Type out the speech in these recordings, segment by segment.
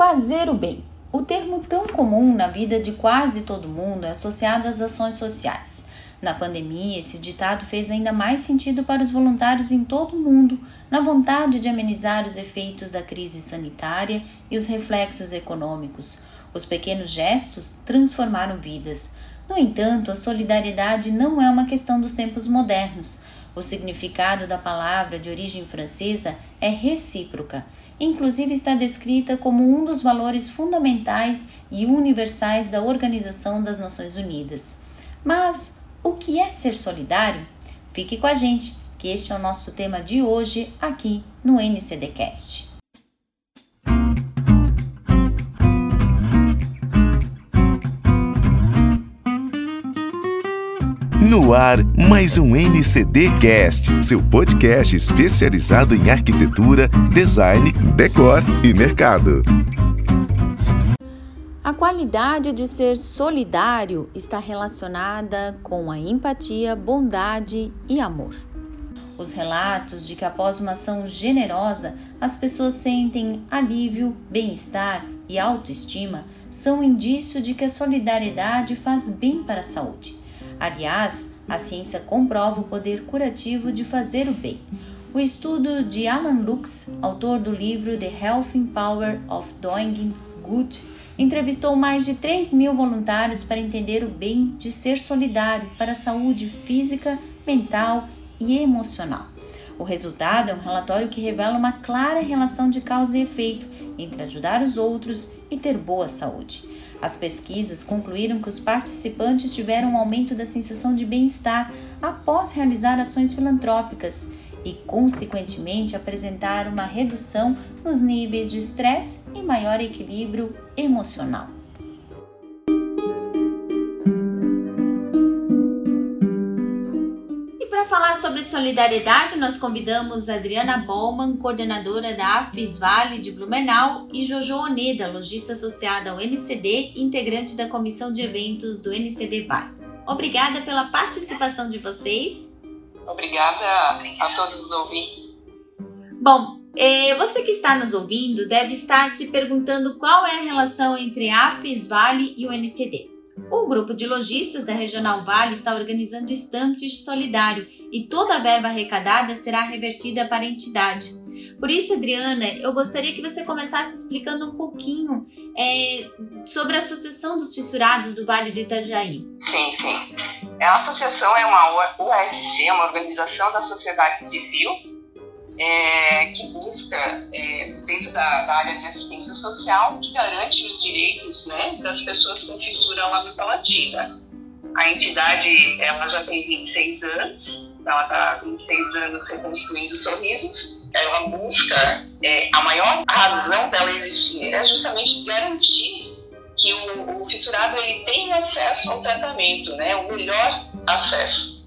Fazer o bem. O termo tão comum na vida de quase todo mundo é associado às ações sociais. Na pandemia, esse ditado fez ainda mais sentido para os voluntários em todo o mundo, na vontade de amenizar os efeitos da crise sanitária e os reflexos econômicos. Os pequenos gestos transformaram vidas. No entanto, a solidariedade não é uma questão dos tempos modernos. O significado da palavra de origem francesa é recíproca. Inclusive está descrita como um dos valores fundamentais e universais da Organização das Nações Unidas. Mas o que é ser solidário? Fique com a gente, que este é o nosso tema de hoje aqui no NCDcast. No ar, mais um NCD Cast, seu podcast especializado em arquitetura, design, decor e mercado. A qualidade de ser solidário está relacionada com a empatia, bondade e amor. Os relatos de que após uma ação generosa as pessoas sentem alívio, bem-estar e autoestima são indício de que a solidariedade faz bem para a saúde. Aliás, a ciência comprova o poder curativo de fazer o bem. O estudo de Alan Lux, autor do livro The Health Power of Doing Good, entrevistou mais de 3 mil voluntários para entender o bem de ser solidário para a saúde física, mental e emocional. O resultado é um relatório que revela uma clara relação de causa e efeito entre ajudar os outros e ter boa saúde. As pesquisas concluíram que os participantes tiveram um aumento da sensação de bem-estar após realizar ações filantrópicas e, consequentemente, apresentaram uma redução nos níveis de estresse e maior equilíbrio emocional. Sobre solidariedade, nós convidamos Adriana Bowman, coordenadora da AFIS Vale de Blumenau, e Jojo Oneda, lojista associada ao NCD, integrante da comissão de eventos do NCD Vale. Obrigada pela participação de vocês. Obrigada a todos os ouvintes. Bom, eh, você que está nos ouvindo deve estar se perguntando qual é a relação entre a AFIS Vale e o NCD. O grupo de lojistas da Regional Vale está organizando estantes solidário e toda a verba arrecadada será revertida para a entidade. Por isso, Adriana, eu gostaria que você começasse explicando um pouquinho é, sobre a Associação dos Fissurados do Vale do Itajaí. Sim, sim. A associação é uma UASC, uma organização da sociedade civil é, que busca, é, dentro da, da, área de assistência social, que garante os direitos né, das pessoas com fissura labiopalatina. A entidade ela já tem 26 anos, ela está 26 anos reconstruindo sorrisos. Ela busca, é, a maior razão dela existir é justamente garantir que o, o fissurado ele tem acesso ao tratamento, né, o melhor acesso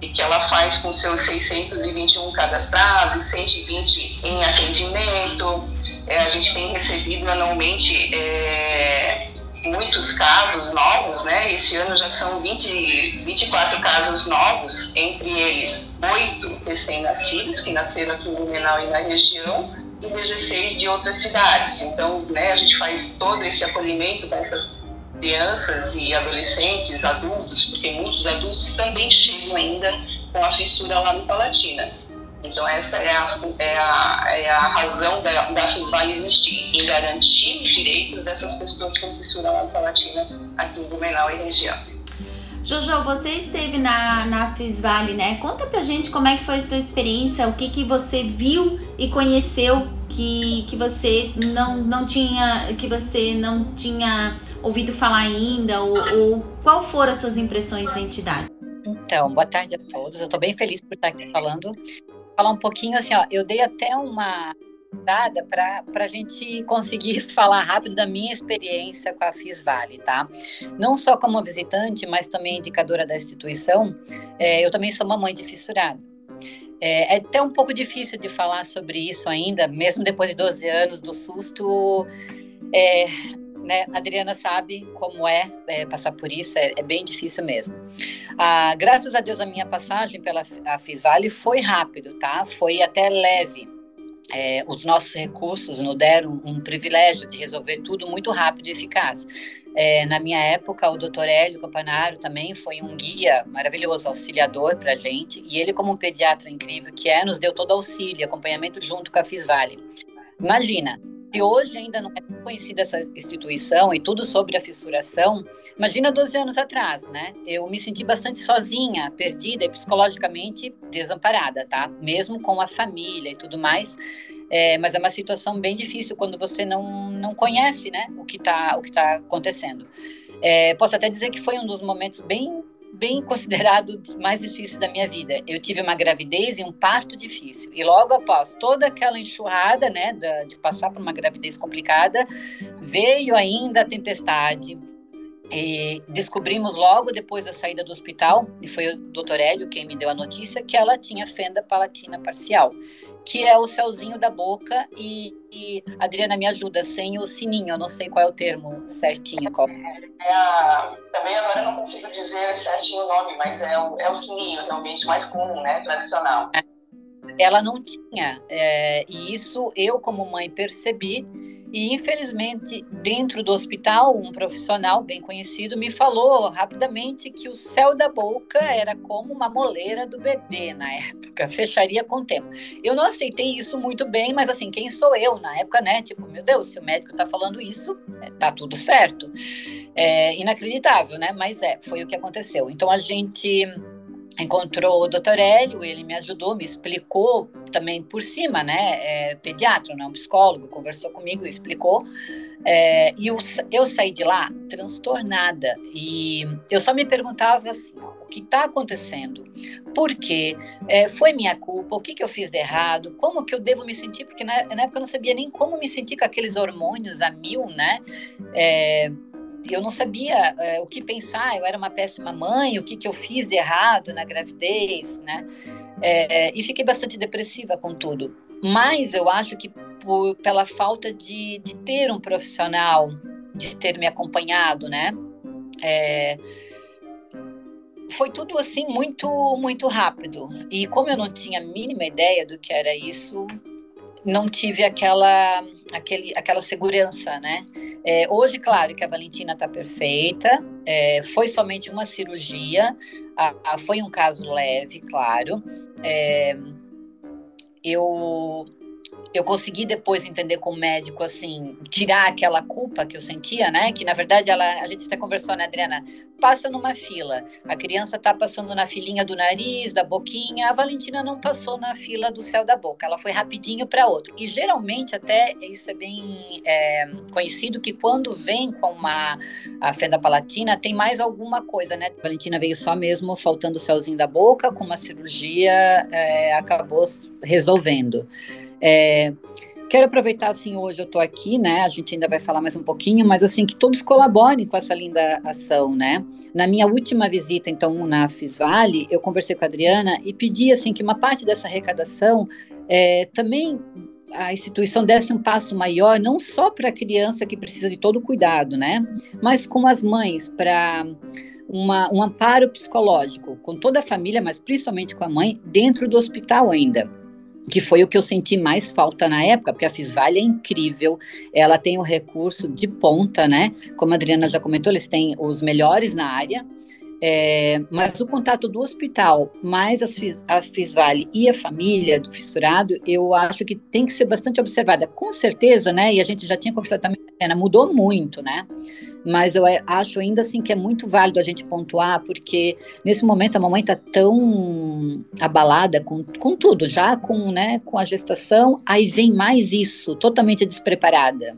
e que ela faz com seus 621 cadastrados, 120 em atendimento. É, a gente tem recebido anualmente é, muitos casos novos, né? Esse ano já são 20, 24 casos novos, entre eles oito recém-nascidos que nasceram aqui em Blumenau e na região e 16 de outras cidades. Então, né, a gente faz todo esse acolhimento dessas crianças e adolescentes, adultos, porque muitos adultos também chegam ainda com a fissura lá no Palatina. Então essa é a, é a, é a razão da, da FISVAL existir, em garantir os direitos dessas pessoas com fissura lá no Palatina, aqui em Blumenau e região. Jojo, você esteve na, na FISVALE, né? Conta pra gente como é que foi a tua experiência, o que, que você viu e conheceu que, que você não, não tinha, que você não tinha ouvido falar ainda? Ou, ou qual foram as suas impressões da entidade? Então, boa tarde a todos. Eu estou bem feliz por estar aqui falando. Falar um pouquinho assim, ó, eu dei até uma dada para a gente conseguir falar rápido da minha experiência com a FISVALE, tá? Não só como visitante, mas também indicadora da instituição, é, eu também sou mamãe de fissurado. É, é, até um pouco difícil de falar sobre isso ainda, mesmo depois de 12 anos do susto. É, né? A Adriana sabe como é, é passar por isso, é, é, bem difícil mesmo. Ah, graças a Deus, a minha passagem pela a Fisvale foi rápido, tá? Foi até leve. é, os nossos recursos nos deram um privilégio de resolver tudo muito rápido e eficaz. É, na minha época, o doutor Hélio Capanaro também foi um guia maravilhoso, auxiliador para a gente, e ele, como um pediatra incrível que é, nos deu todo auxílio, acompanhamento junto com a Fisvale. Imagina, se hoje ainda não é conhecida essa instituição e tudo sobre a fissuração, imagina 12 anos atrás, né? Eu me senti bastante sozinha, perdida e psicologicamente desamparada, tá? Mesmo com a família e tudo mais. É, mas é uma situação bem difícil quando você não, não conhece, né? O que está tá acontecendo. É, posso até dizer que foi um dos momentos bem bem considerado mais difícil da minha vida. Eu tive uma gravidez e um parto difícil. E logo após toda aquela enxurrada, né, de passar por uma gravidez complicada, veio ainda a tempestade. E descobrimos logo depois da saída do hospital, e foi o doutor Hélio quem me deu a notícia, que ela tinha fenda palatina parcial que é o céuzinho da boca e, e Adriana me ajuda sem o sininho, eu não sei qual é o termo certinho. Qual. É a, também agora não consigo dizer certinho o nome, mas é o, é o sininho realmente mais comum, né, tradicional. É. Ela não tinha, é, e isso eu como mãe percebi e infelizmente, dentro do hospital, um profissional bem conhecido me falou rapidamente que o céu da boca era como uma moleira do bebê na época, fecharia com o tempo. Eu não aceitei isso muito bem, mas assim, quem sou eu na época, né? Tipo, meu Deus, se o médico tá falando isso, é, tá tudo certo. É inacreditável, né? Mas é, foi o que aconteceu. Então a gente encontrou o doutor Hélio, ele me ajudou, me explicou também por cima, né? É, pediatra, não, psicólogo, conversou comigo, explicou. É, e eu, eu saí de lá transtornada. E eu só me perguntava assim: o que está acontecendo? Por quê? É, foi minha culpa? O que, que eu fiz de errado? Como que eu devo me sentir? Porque na, na época eu não sabia nem como me sentir com aqueles hormônios a mil, né? É, eu não sabia é, o que pensar, eu era uma péssima mãe, o que, que eu fiz de errado na gravidez, né? É, e fiquei bastante depressiva com tudo. Mas eu acho que por, pela falta de, de ter um profissional, de ter me acompanhado, né? É, foi tudo assim muito muito rápido e como eu não tinha a mínima ideia do que era isso não tive aquela, aquele, aquela segurança, né? É, hoje, claro que a Valentina está perfeita, é, foi somente uma cirurgia, a, a, foi um caso leve, claro. É, eu eu consegui depois entender com o médico, assim, tirar aquela culpa que eu sentia, né? Que na verdade ela, a gente até conversou, né, Adriana? Passa numa fila, a criança tá passando na filinha do nariz, da boquinha, a Valentina não passou na fila do céu da boca, ela foi rapidinho para outro. E geralmente, até isso é bem é, conhecido, que quando vem com uma a fenda palatina, tem mais alguma coisa, né? A Valentina veio só mesmo faltando o céuzinho da boca, com uma cirurgia, é, acabou resolvendo. É, quero aproveitar, assim, hoje eu estou aqui, né? A gente ainda vai falar mais um pouquinho, mas assim, que todos colaborem com essa linda ação, né? Na minha última visita, então, na Fisvale, eu conversei com a Adriana e pedi, assim, que uma parte dessa arrecadação é, também a instituição desse um passo maior, não só para a criança que precisa de todo cuidado, né? Mas com as mães, para uma, um amparo psicológico com toda a família, mas principalmente com a mãe, dentro do hospital ainda que foi o que eu senti mais falta na época, porque a Fisvale é incrível, ela tem o recurso de ponta, né? Como a Adriana já comentou, eles têm os melhores na área, é, mas o contato do hospital, mais a Fisvale e a família do fissurado, eu acho que tem que ser bastante observada. Com certeza, né? E a gente já tinha conversado também, mudou muito, né? Mas eu acho ainda assim que é muito válido a gente pontuar, porque nesse momento a mamãe está tão abalada com, com tudo, já com, né, com a gestação, aí vem mais isso, totalmente despreparada.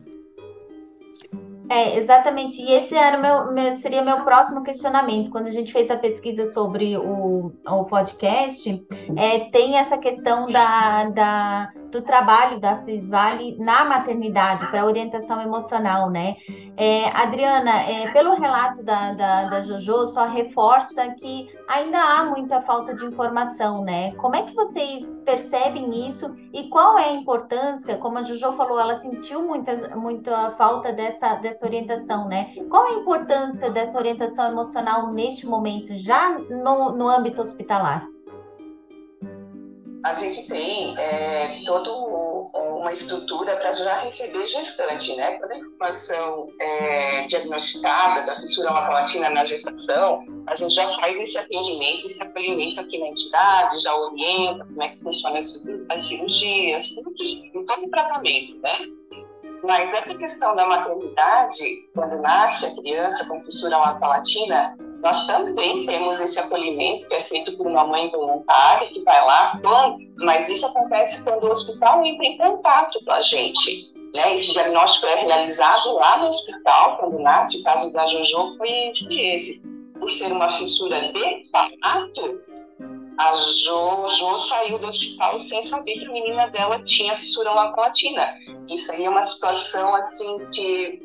É, exatamente. E esse era meu, meu, seria meu próximo questionamento. Quando a gente fez a pesquisa sobre o, o podcast, é, tem essa questão da, da, do trabalho da Fisvale na maternidade, para orientação emocional, né? É, Adriana, é, pelo relato da, da, da Jojo, só reforça que ainda há muita falta de informação, né? Como é que vocês percebem isso e qual é a importância? Como a Jojo falou, ela sentiu muita, muita falta dessa, dessa orientação, né? Qual é a importância dessa orientação emocional neste momento, já no, no âmbito hospitalar? A gente tem é, todo uma estrutura para já receber gestante, né? Quando a informação é diagnosticada da fissura palatina na gestação, a gente já faz esse atendimento, esse acolhimento aqui na entidade, já orienta como é que funciona as cirurgias, tudo, todo o tratamento, né? Mas essa questão da maternidade, quando nasce a criança com fissura palatina, nós também temos esse acolhimento que é feito por uma mãe voluntária que vai lá, mas isso acontece quando o hospital entra em contato com a gente. Né? Esse diagnóstico é realizado lá no hospital, quando nasce. O caso da Jojo foi esse. Por ser uma fissura de fato, a Jojo saiu do hospital sem saber que a menina dela tinha fissura lapatina. Isso aí é uma situação assim que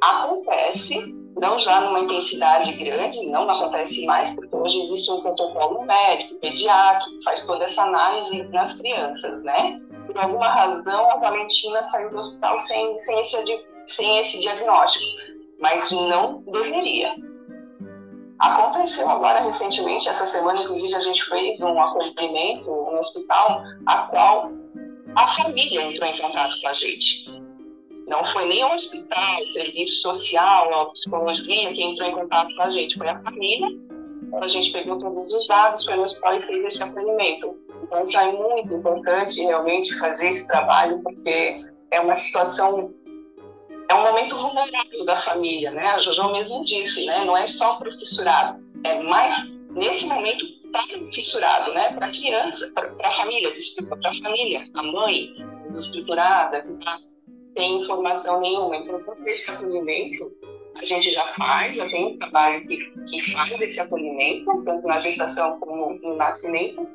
acontece não já numa intensidade grande, não acontece mais, porque hoje existe um protocolo médico, pediátrico, que faz toda essa análise nas crianças, né? Por alguma razão, a Valentina saiu do hospital sem, sem, esse, sem esse diagnóstico, mas não deveria. Aconteceu agora recentemente, essa semana, inclusive, a gente fez um acolhimento no hospital, a qual a família entrou em contato com a gente. Não foi nem o hospital, o serviço social, a psicologia que entrou em contato com a gente, foi a família. A gente pegou todos os dados, foi no hospital e fez esse acolhimento. Então, isso é muito importante realmente fazer esse trabalho, porque é uma situação, é um momento vulnerável da família, né? A Jojo mesmo disse, né? Não é só para o fissurado, é mais nesse momento para o fissurado, né? Para a criança, para a família, desculpa, para a família, a mãe desestruturada, que está tem informação nenhuma. Então, todo esse acolhimento a gente já faz, já tem um trabalho que, que faz esse acolhimento, tanto na gestação como no nascimento,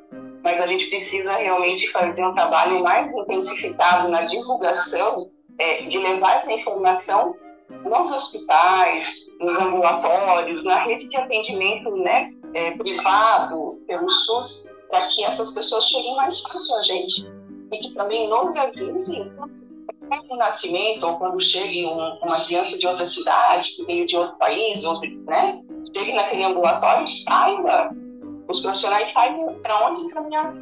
mas a gente precisa realmente fazer um trabalho mais intensificado na divulgação, é, de levar essa informação nos hospitais, nos ambulatórios, na rede de atendimento né, é, privado, pelo SUS, para que essas pessoas cheguem mais fácil a gente. E que também nos avisem no nascimento ou quando chegue um, uma criança de outra cidade, que veio de outro país, ou, né, chegue naquele ambulatório, saiba, os profissionais saibam para onde caminhar.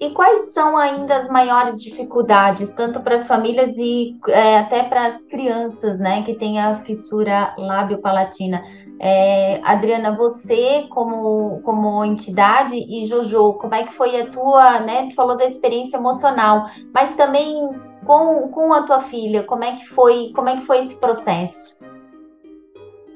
E quais são ainda as maiores dificuldades, tanto para as famílias e é, até para as crianças, né, que têm a fissura lábio-palatina? É, Adriana, você como, como entidade e Jojo, como é que foi a tua, né? Tu falou da experiência emocional, mas também com, com a tua filha, como é que foi, como é que foi esse processo?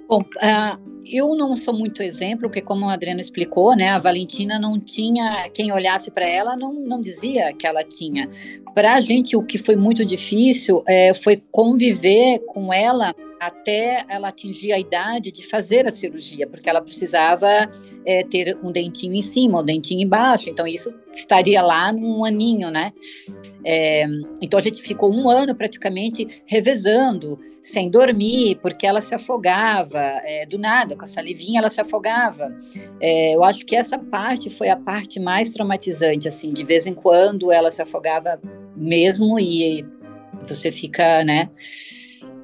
Bom, uh, eu não sou muito exemplo, porque como a Adriana explicou, né, a Valentina não tinha quem olhasse para ela, não, não dizia que ela tinha. Para a gente, o que foi muito difícil é, foi conviver com ela até ela atingir a idade de fazer a cirurgia, porque ela precisava é, ter um dentinho em cima, um dentinho embaixo, então isso estaria lá num aninho, né? É, então a gente ficou um ano praticamente revezando, sem dormir, porque ela se afogava, é, do nada, com a salivinha ela se afogava. É, eu acho que essa parte foi a parte mais traumatizante, assim, de vez em quando ela se afogava mesmo e você fica, né?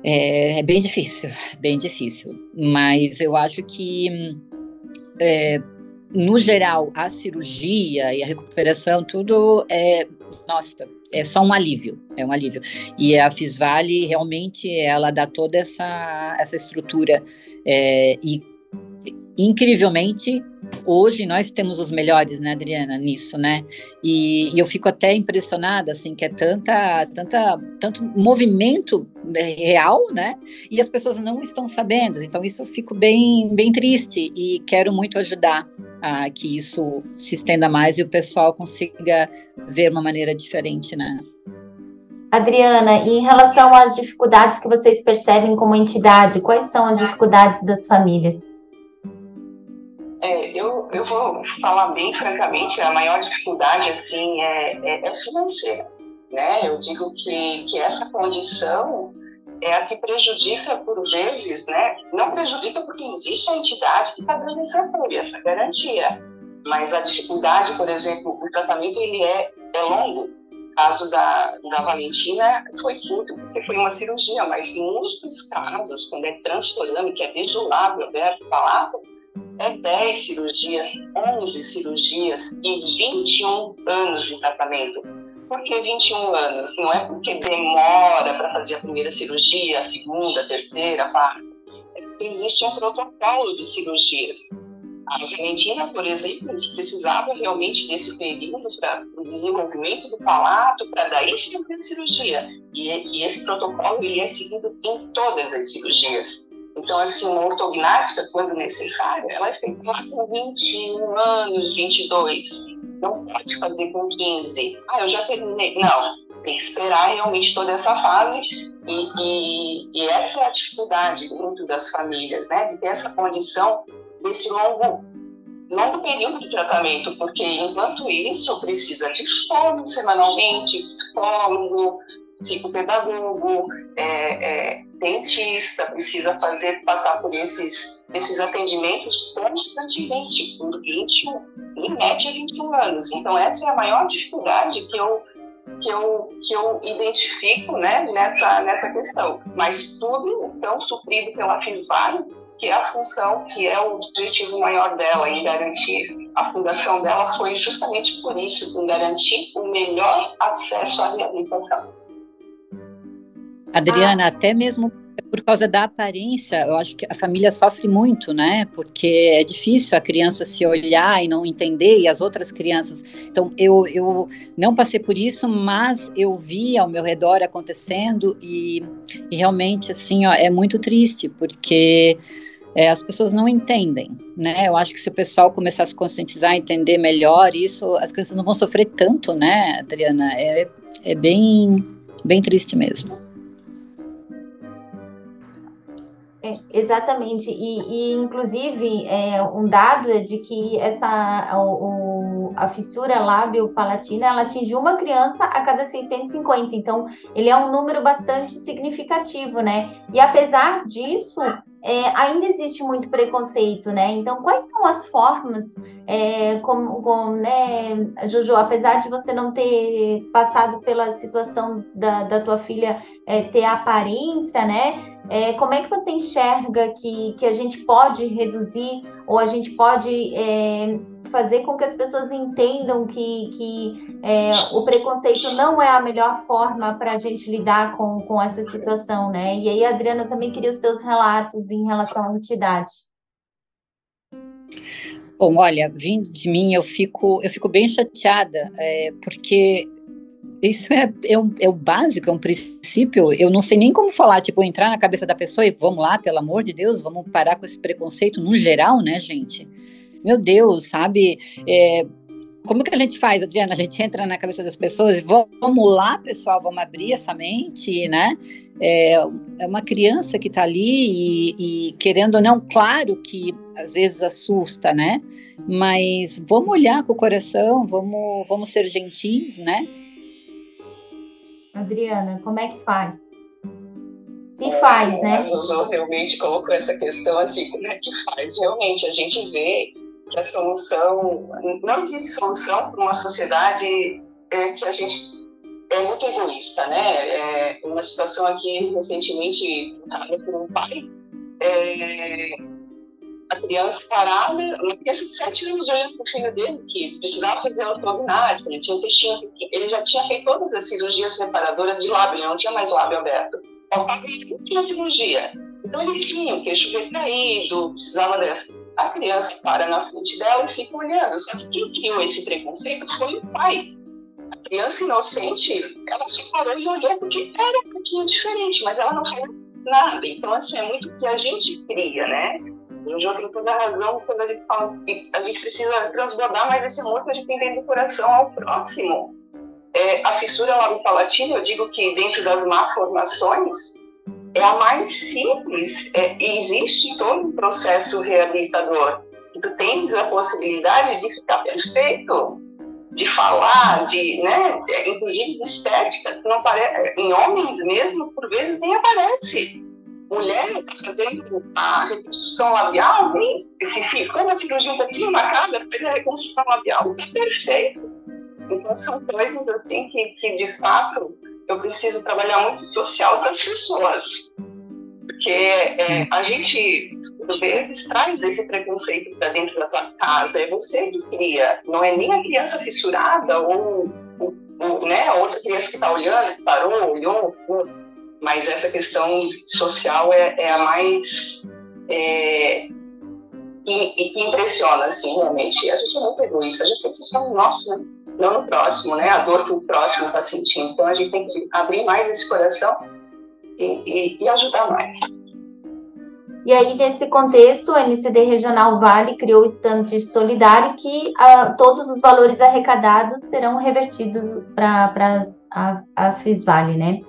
É, é, bem difícil, bem difícil. Mas eu acho que, é, no geral, a cirurgia e a recuperação, tudo é, nossa, é só um alívio, é um alívio. E a Fisvale realmente ela dá toda essa, essa estrutura é, e incrivelmente hoje nós temos os melhores, né, Adriana, nisso, né? E, e, eu fico até impressionada, assim, que é tanta, tanta, tanto movimento né, real, né? E as pessoas não estão sabendo. Então isso eu fico bem, bem triste e quero muito ajudar a que isso se estenda mais e o pessoal consiga ver uma maneira diferente, né? Adriana, em relação às dificuldades que vocês percebem como entidade, quais são as dificuldades das famílias? É, eu, eu vou falar bem francamente, a maior dificuldade assim é, é, é financeira. Né? Eu digo que, que essa condição é a que prejudica por vezes, né? não prejudica porque existe a entidade que está dando esse apoio, essa garantia, mas a dificuldade, por exemplo, o tratamento ele é, é longo. O caso da, da Valentina foi curto, porque foi uma cirurgia, mas em muitos casos, quando é transtornando, que é lábio aberto para é 10 cirurgias, 11 cirurgias e 21 anos de tratamento. por que 21 anos? Não é porque demora para fazer a primeira cirurgia, a segunda, a terceira, a quarta. É existe um protocolo de cirurgias. A Argentina, por exemplo, precisava realmente desse período para o desenvolvimento do palato, para daí fazer cirurgia. E, e, esse protocolo ele é seguido em todas as cirurgias. Então, assim, uma ortognática, quando necessária, ela é feita com 21 anos, 22. Não pode fazer com 15. Ah, eu já terminei. Não, tem que esperar realmente toda essa fase. E, e, e essa é a dificuldade dentro das famílias, né? De ter essa condição desse longo, longo período de tratamento, porque enquanto isso precisa de fono semanalmente, psicólogo, psicopedagogo, é, é, dentista, precisa fazer passar por esses, esses atendimentos constantemente, por 21, em média 21 anos. Então essa é a maior dificuldade que eu que eu, que eu identifico né, nessa, nessa questão. Mas tudo, então, suprido pela FISVAR, que é a função, que é o objetivo maior dela em garantir. A fundação dela foi justamente por isso, em garantir o melhor acesso à reabilitação. Adriana, ah. até mesmo por causa da aparência, eu acho que a família sofre muito, né? Porque é difícil a criança se olhar e não entender, e as outras crianças. Então, eu, eu não passei por isso, mas eu vi ao meu redor acontecendo, e, e realmente, assim, ó, é muito triste, porque é, as pessoas não entendem, né? Eu acho que se o pessoal começar a se conscientizar, entender melhor isso, as crianças não vão sofrer tanto, né, Adriana? É, é bem, bem triste mesmo. É, exatamente, e, e inclusive é, um dado é de que essa o, a fissura lábio-palatina ela atinge uma criança a cada 650, então ele é um número bastante significativo, né? E apesar disso, é, ainda existe muito preconceito, né? Então, quais são as formas, é, como, como, né, Jojo, apesar de você não ter passado pela situação da, da tua filha é, ter aparência, né? É, como é que você enxerga que, que a gente pode reduzir ou a gente pode é, fazer com que as pessoas entendam que, que é, o preconceito não é a melhor forma para a gente lidar com, com essa situação, né? E aí, Adriana, eu também queria os teus relatos em relação à entidade. Bom, olha, vindo de mim, eu fico, eu fico bem chateada, é, porque isso é, é, um, é, o básico, é um princípio. Eu não sei nem como falar, tipo, entrar na cabeça da pessoa e vamos lá, pelo amor de Deus, vamos parar com esse preconceito no geral, né, gente? Meu Deus, sabe? É, como que a gente faz, Adriana? A gente entra na cabeça das pessoas e vamos lá, pessoal, vamos abrir essa mente, né? É, é uma criança que está ali e, e, querendo ou não, claro que às vezes assusta, né? Mas vamos olhar com o coração, vamos, vamos ser gentis, né? Adriana, como é que faz? Se faz, né? A Jojo realmente colocou essa questão assim, como é que faz? Realmente, a gente vê que a solução, não existe solução para uma sociedade é, que a gente é muito egoísta, né? É uma situação aqui recentemente por um pai, é, a criança parada, uma criança de 7 anos olhando para o filho dele, que precisava fazer ortognática, ele tinha intestino, ele já tinha feito todas as cirurgias reparadoras de lábio, ele não tinha mais lábio aberto. Faltava ele tinha cirurgia. Então ele tinha o queixo retraído, precisava dessa. A criança para na frente dela e fica olhando. Só que quem criou esse preconceito foi o pai. A criança inocente, ela só parou e olhou porque era um pouquinho diferente, mas ela não falou nada. Então, assim, é muito o que a gente cria, né? O João tem toda razão quando a gente fala que a gente precisa transbordar mais esse que a gente dentro do coração ao próximo. É, a fissura labiopalatina, eu digo que dentro das malformações, é a mais simples é, e existe todo um processo reabilitador. Tu tens a possibilidade de ficar perfeito, de falar, de, né, é, inclusive de estética, que não aparece, em homens mesmo, por vezes nem aparece mulher fazendo a reconstrução labial, fio, quando a cirurgia um pouquinho marcada, fez a reconstrução labial, tá perfeito. Então são coisas assim que, que de fato eu preciso trabalhar muito social com as pessoas. Porque é, a gente, às vezes, traz esse preconceito para dentro da tua casa. É você que cria. Não é nem a criança fissurada ou né, a outra criança que está olhando, que parou, olhou, mas essa questão social é, é a mais é, que, que impressiona, assim, realmente. A gente é muito egoísta, a gente pensa só no nosso, né? não no próximo, né? A dor que o próximo está sentindo. Então a gente tem que abrir mais esse coração e, e, e ajudar mais. E aí, nesse contexto, o MCD Regional Vale criou o estante solidário que uh, todos os valores arrecadados serão revertidos para a, a FISVALE, né?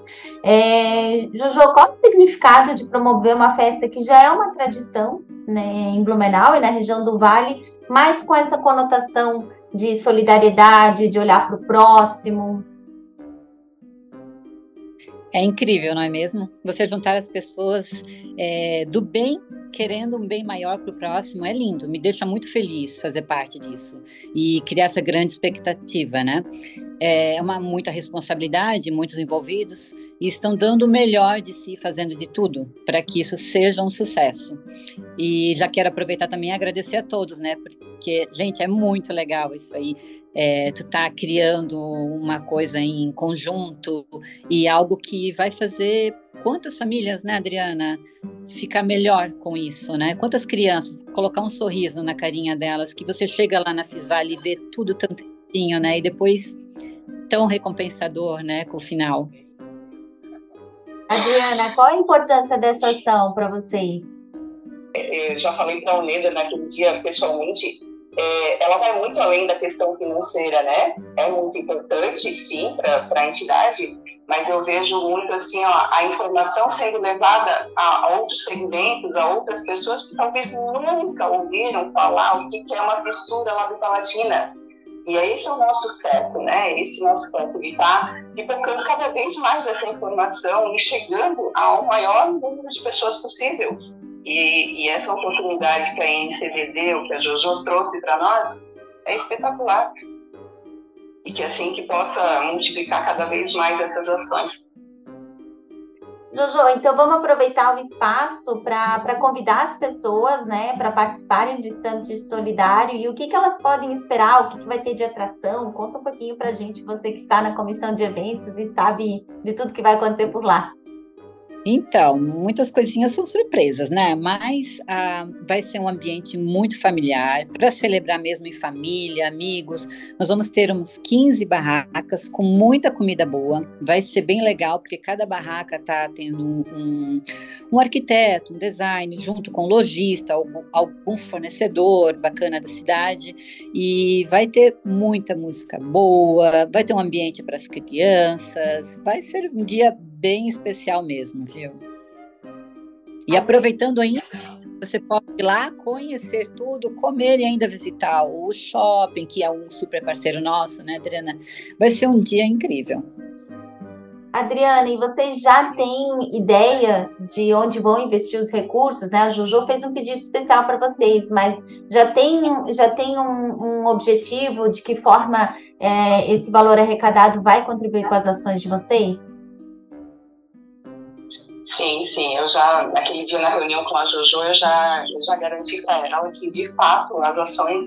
É, Jojo, qual o significado de promover uma festa que já é uma tradição né, em Blumenau e na região do Vale, mas com essa conotação de solidariedade, de olhar para o próximo? É incrível, não é mesmo? Você juntar as pessoas é, do bem, querendo um bem maior para o próximo, é lindo. Me deixa muito feliz fazer parte disso e criar essa grande expectativa, né? É uma muita responsabilidade, muitos envolvidos e estão dando o melhor de si, fazendo de tudo para que isso seja um sucesso. E já quero aproveitar também e agradecer a todos, né? Porque, gente, é muito legal isso aí é, tu tá criando uma coisa em conjunto e algo que vai fazer quantas famílias, né, Adriana, ficar melhor com isso, né? Quantas crianças colocar um sorriso na carinha delas que você chega lá na Fisvale e vê tudo tantinho, né? E depois tão recompensador, né, com o final. Adriana, qual a importância dessa ação para vocês? É, eu já falei para a Uneda naquele dia pessoalmente é, ela vai muito além da questão financeira, né? É muito importante, sim, para a entidade, mas eu vejo muito assim ó, a informação sendo levada a, outros segmentos, a outras pessoas que talvez nunca ouviram falar o que, é uma textura lá do Palatina. E é esse o nosso foco, né? Esse nosso foco de estar tá pipocando cada vez mais essa informação e chegando ao maior número de pessoas possível. E, e essa oportunidade que a NCD o que a Jojo trouxe para nós, é espetacular. E que assim que possa multiplicar cada vez mais essas ações. Jojo, então vamos aproveitar o espaço para convidar as pessoas né, para participarem do Estante Solidário e o que, que elas podem esperar, o que, que vai ter de atração. Conta um pouquinho para a gente, você que está na comissão de eventos e sabe de tudo que vai acontecer por lá. Então, muitas coisinhas são surpresas, né? Mas ah, vai ser um ambiente muito familiar, para celebrar mesmo em família, amigos. Nós vamos ter uns 15 barracas com muita comida boa. Vai ser bem legal, porque cada barraca está tendo um, um, arquiteto, um design, junto com um lojista, algum, algum fornecedor bacana da cidade. E vai ter muita música boa, vai ter um ambiente para as crianças. Vai ser um dia bem especial mesmo, viu? E aproveitando ainda, você pode ir lá conhecer tudo, comer e ainda visitar o shopping, que é um super parceiro nosso, né, Adriana? Vai ser um dia incrível. Adriana, e vocês já têm ideia de onde vão investir os recursos, né? A Juju fez um pedido especial para vocês, mas já tem, já tem um, um objetivo de que forma é, esse valor arrecadado vai contribuir com as ações de vocês? Sim, sim. Eu já, naquele dia na reunião com a Jojo, eu já, eu já garanti para ela que, de fato, as ações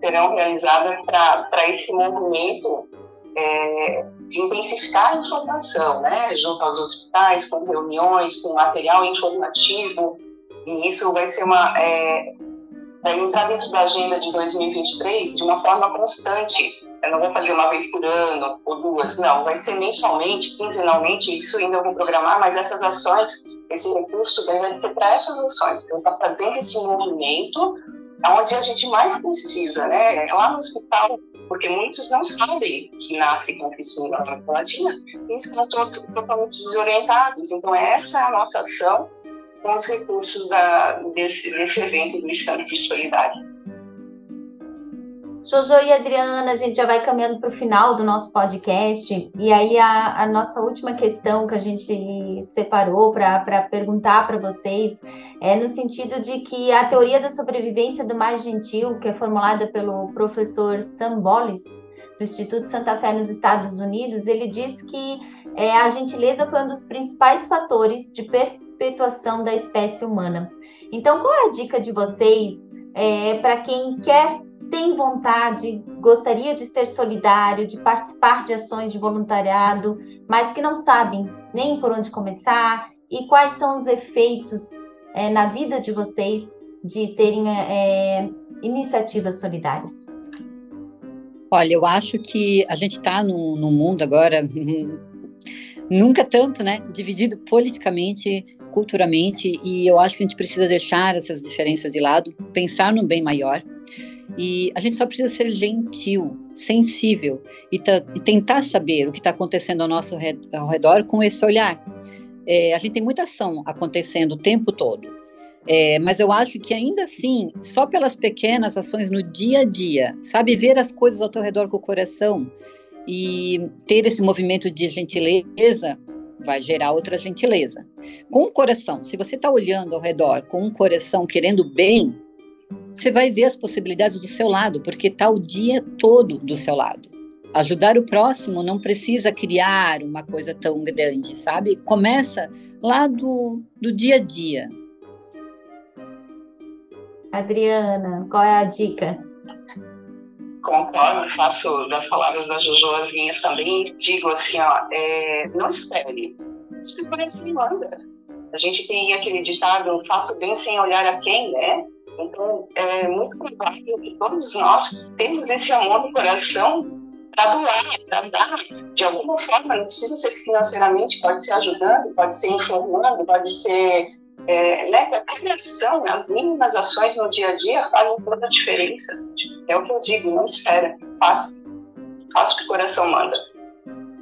serão realizadas para esse movimento é, de intensificar a informação, né? Junto aos hospitais, com reuniões, com material informativo. E isso vai ser uma. É, vai entrar dentro da agenda de 2023 de uma forma constante eu não vou fazer uma vez por ano ou duas, não, vai ser mensalmente, quinzenalmente, isso ainda eu vou programar, mas essas ações, esse recurso deve ser para essas ações, então, fazer esse movimento onde a gente mais precisa, né? É lá no hospital, porque muitos não sabem que nasce com fissura latina e estão totalmente desorientados. Então, essa é a nossa ação com os recursos da, desse, desse evento do Estado de Solidário. Jojo e Adriana, a gente já vai caminhando para o final do nosso podcast. E aí, a, a, nossa última questão que a gente separou para perguntar para vocês é no sentido de que a teoria da sobrevivência do mais gentil, que é formulada pelo professor Sam Bolles, do Instituto Santa Fé nos Estados Unidos, ele diz que é, a gentileza foi um dos principais fatores de perpetuação da espécie humana. Então, qual é a dica de vocês é, para quem quer tem vontade, gostaria de ser solidário, de participar de ações de voluntariado, mas que não sabem nem por onde começar e quais são os efeitos é, na vida de vocês de terem é, iniciativas solidárias? Olha, eu acho que a gente está no mundo agora nunca tanto, né? Dividido politicamente, culturalmente, e eu acho que a gente precisa deixar essas diferenças de lado, pensar no bem maior. E a gente só precisa ser gentil, sensível e, e tentar saber o que está acontecendo ao nosso ao redor com esse olhar. É, a gente tem muita ação acontecendo o tempo todo, é, mas eu acho que ainda assim, só pelas pequenas ações no dia a dia, sabe, ver as coisas ao teu redor com o coração e ter esse movimento de gentileza vai gerar outra gentileza. Com o coração, se você está olhando ao redor com um coração querendo bem, você vai ver as possibilidades do seu lado, porque está o dia todo do seu lado. Ajudar o próximo não precisa criar uma coisa tão grande, sabe? Começa lá do, do dia a dia. Adriana, qual é a dica? Concordo, faço das palavras da Jojo as minhas também. Digo assim, ó, é, não espere, espere assim manda. A gente tem aquele ditado, faço bem sem olhar a quem, né? Então, é muito provável que todos nós temos esse amor no coração para doar, para dar, de alguma forma, não precisa ser financeiramente, pode ser ajudando, pode ser informando, pode ser. É, né, cada ação, as mínimas ações no dia a dia fazem toda a diferença. É o que eu digo, não espera, faça. Faça o que o coração manda.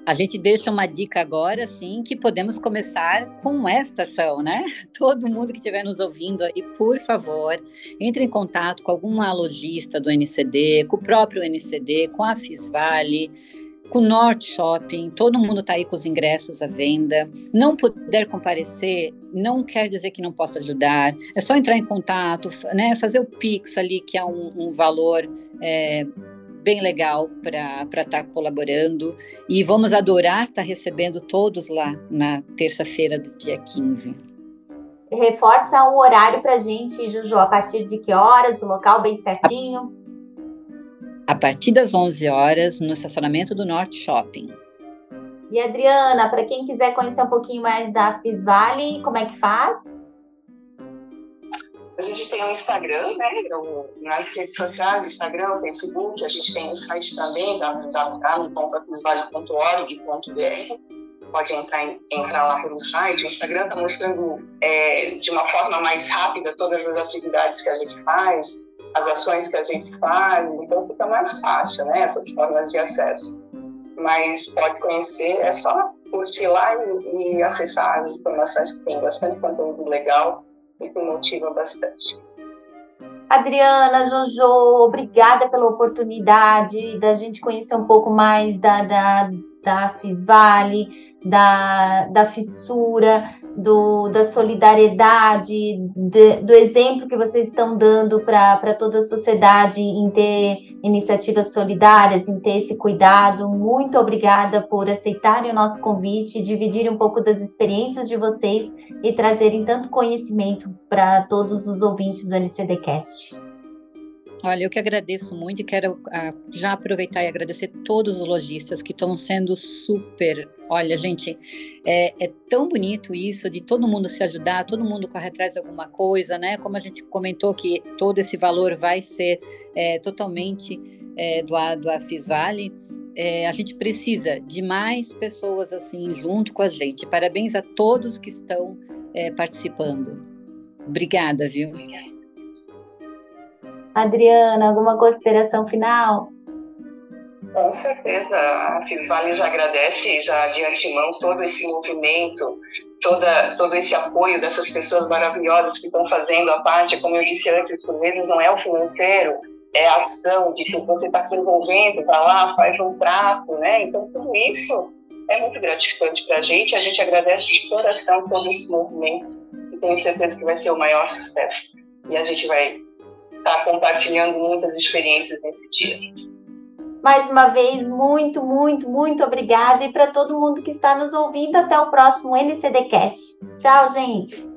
A gente deixa uma dica agora, sim, que podemos começar com esta ação, né? Todo mundo que estiver nos ouvindo aí, por favor, entre em contato com alguma lojista do NCD, com o próprio NCD, com a Fisvale, com o Norte Shopping, todo mundo está aí com os ingressos à venda. Não puder comparecer, não quer dizer que não possa ajudar. É só entrar em contato, né? Fazer o Pix ali, que é um, um valor é, bem legal para estar tá colaborando. E vamos adorar estar tá recebendo todos lá na terça-feira do dia 15. Reforça o horário para a gente, Juju, a partir de que horas, o local bem certinho? A partir das 11 horas, no estacionamento do Norte Shopping. E Adriana, para quem quiser conhecer um pouquinho mais da Fisvale, como é que faz? A gente tem o um Instagram, né? nas redes sociais, Instagram, Facebook, a gente tem o site também, www.fisvale.org.br. Pode entrar, entrar lá pelo site. O Instagram está mostrando é, de uma forma mais rápida todas as atividades que a gente faz, as ações que a gente faz, então fica mais fácil, né? Essas formas de acesso. Mas pode conhecer, é só curtir lá e, e acessar as informações que tem bastante conteúdo legal e que motiva bastante. Adriana, Jojo, obrigada pela oportunidade da gente conhecer um pouco mais da, da, da Fisvale, da, da fissura, do, da solidariedade, de, do exemplo que vocês estão dando para toda a sociedade em ter iniciativas solidárias, em ter esse cuidado. Muito obrigada por aceitarem o nosso convite, dividirem um pouco das experiências de vocês e trazerem tanto conhecimento para todos os ouvintes do NCDcast. Olha, eu que agradeço muito e quero uh, já aproveitar e agradecer todos os lojistas que estão sendo super. Olha, gente, é, é, tão bonito isso de todo mundo se ajudar, todo mundo corre atrás de alguma coisa, né? Como a gente comentou que todo esse valor vai ser é, totalmente é, doado à Fisvale. É, a gente precisa de mais pessoas assim junto com a gente. Parabéns a todos que estão é, participando. Obrigada, viu? Obrigada. Adriana, alguma consideração final? Com certeza, a Fisvale já agradece já de antemão todo esse movimento, toda, todo esse apoio dessas pessoas maravilhosas que estão fazendo a parte, como eu disse antes, por vezes não é o financeiro, é a ação de que você está se envolvendo, está lá, faz um prato, né? Então tudo isso é muito gratificante para a gente, a gente agradece de coração todo esse movimento e tenho certeza que vai ser o maior sucesso. E a gente vai estar tá compartilhando muitas experiências nesse dia. Mais uma vez, muito, muito, muito obrigada. E para todo mundo que está nos ouvindo, até o próximo NCDcast. Tchau, gente.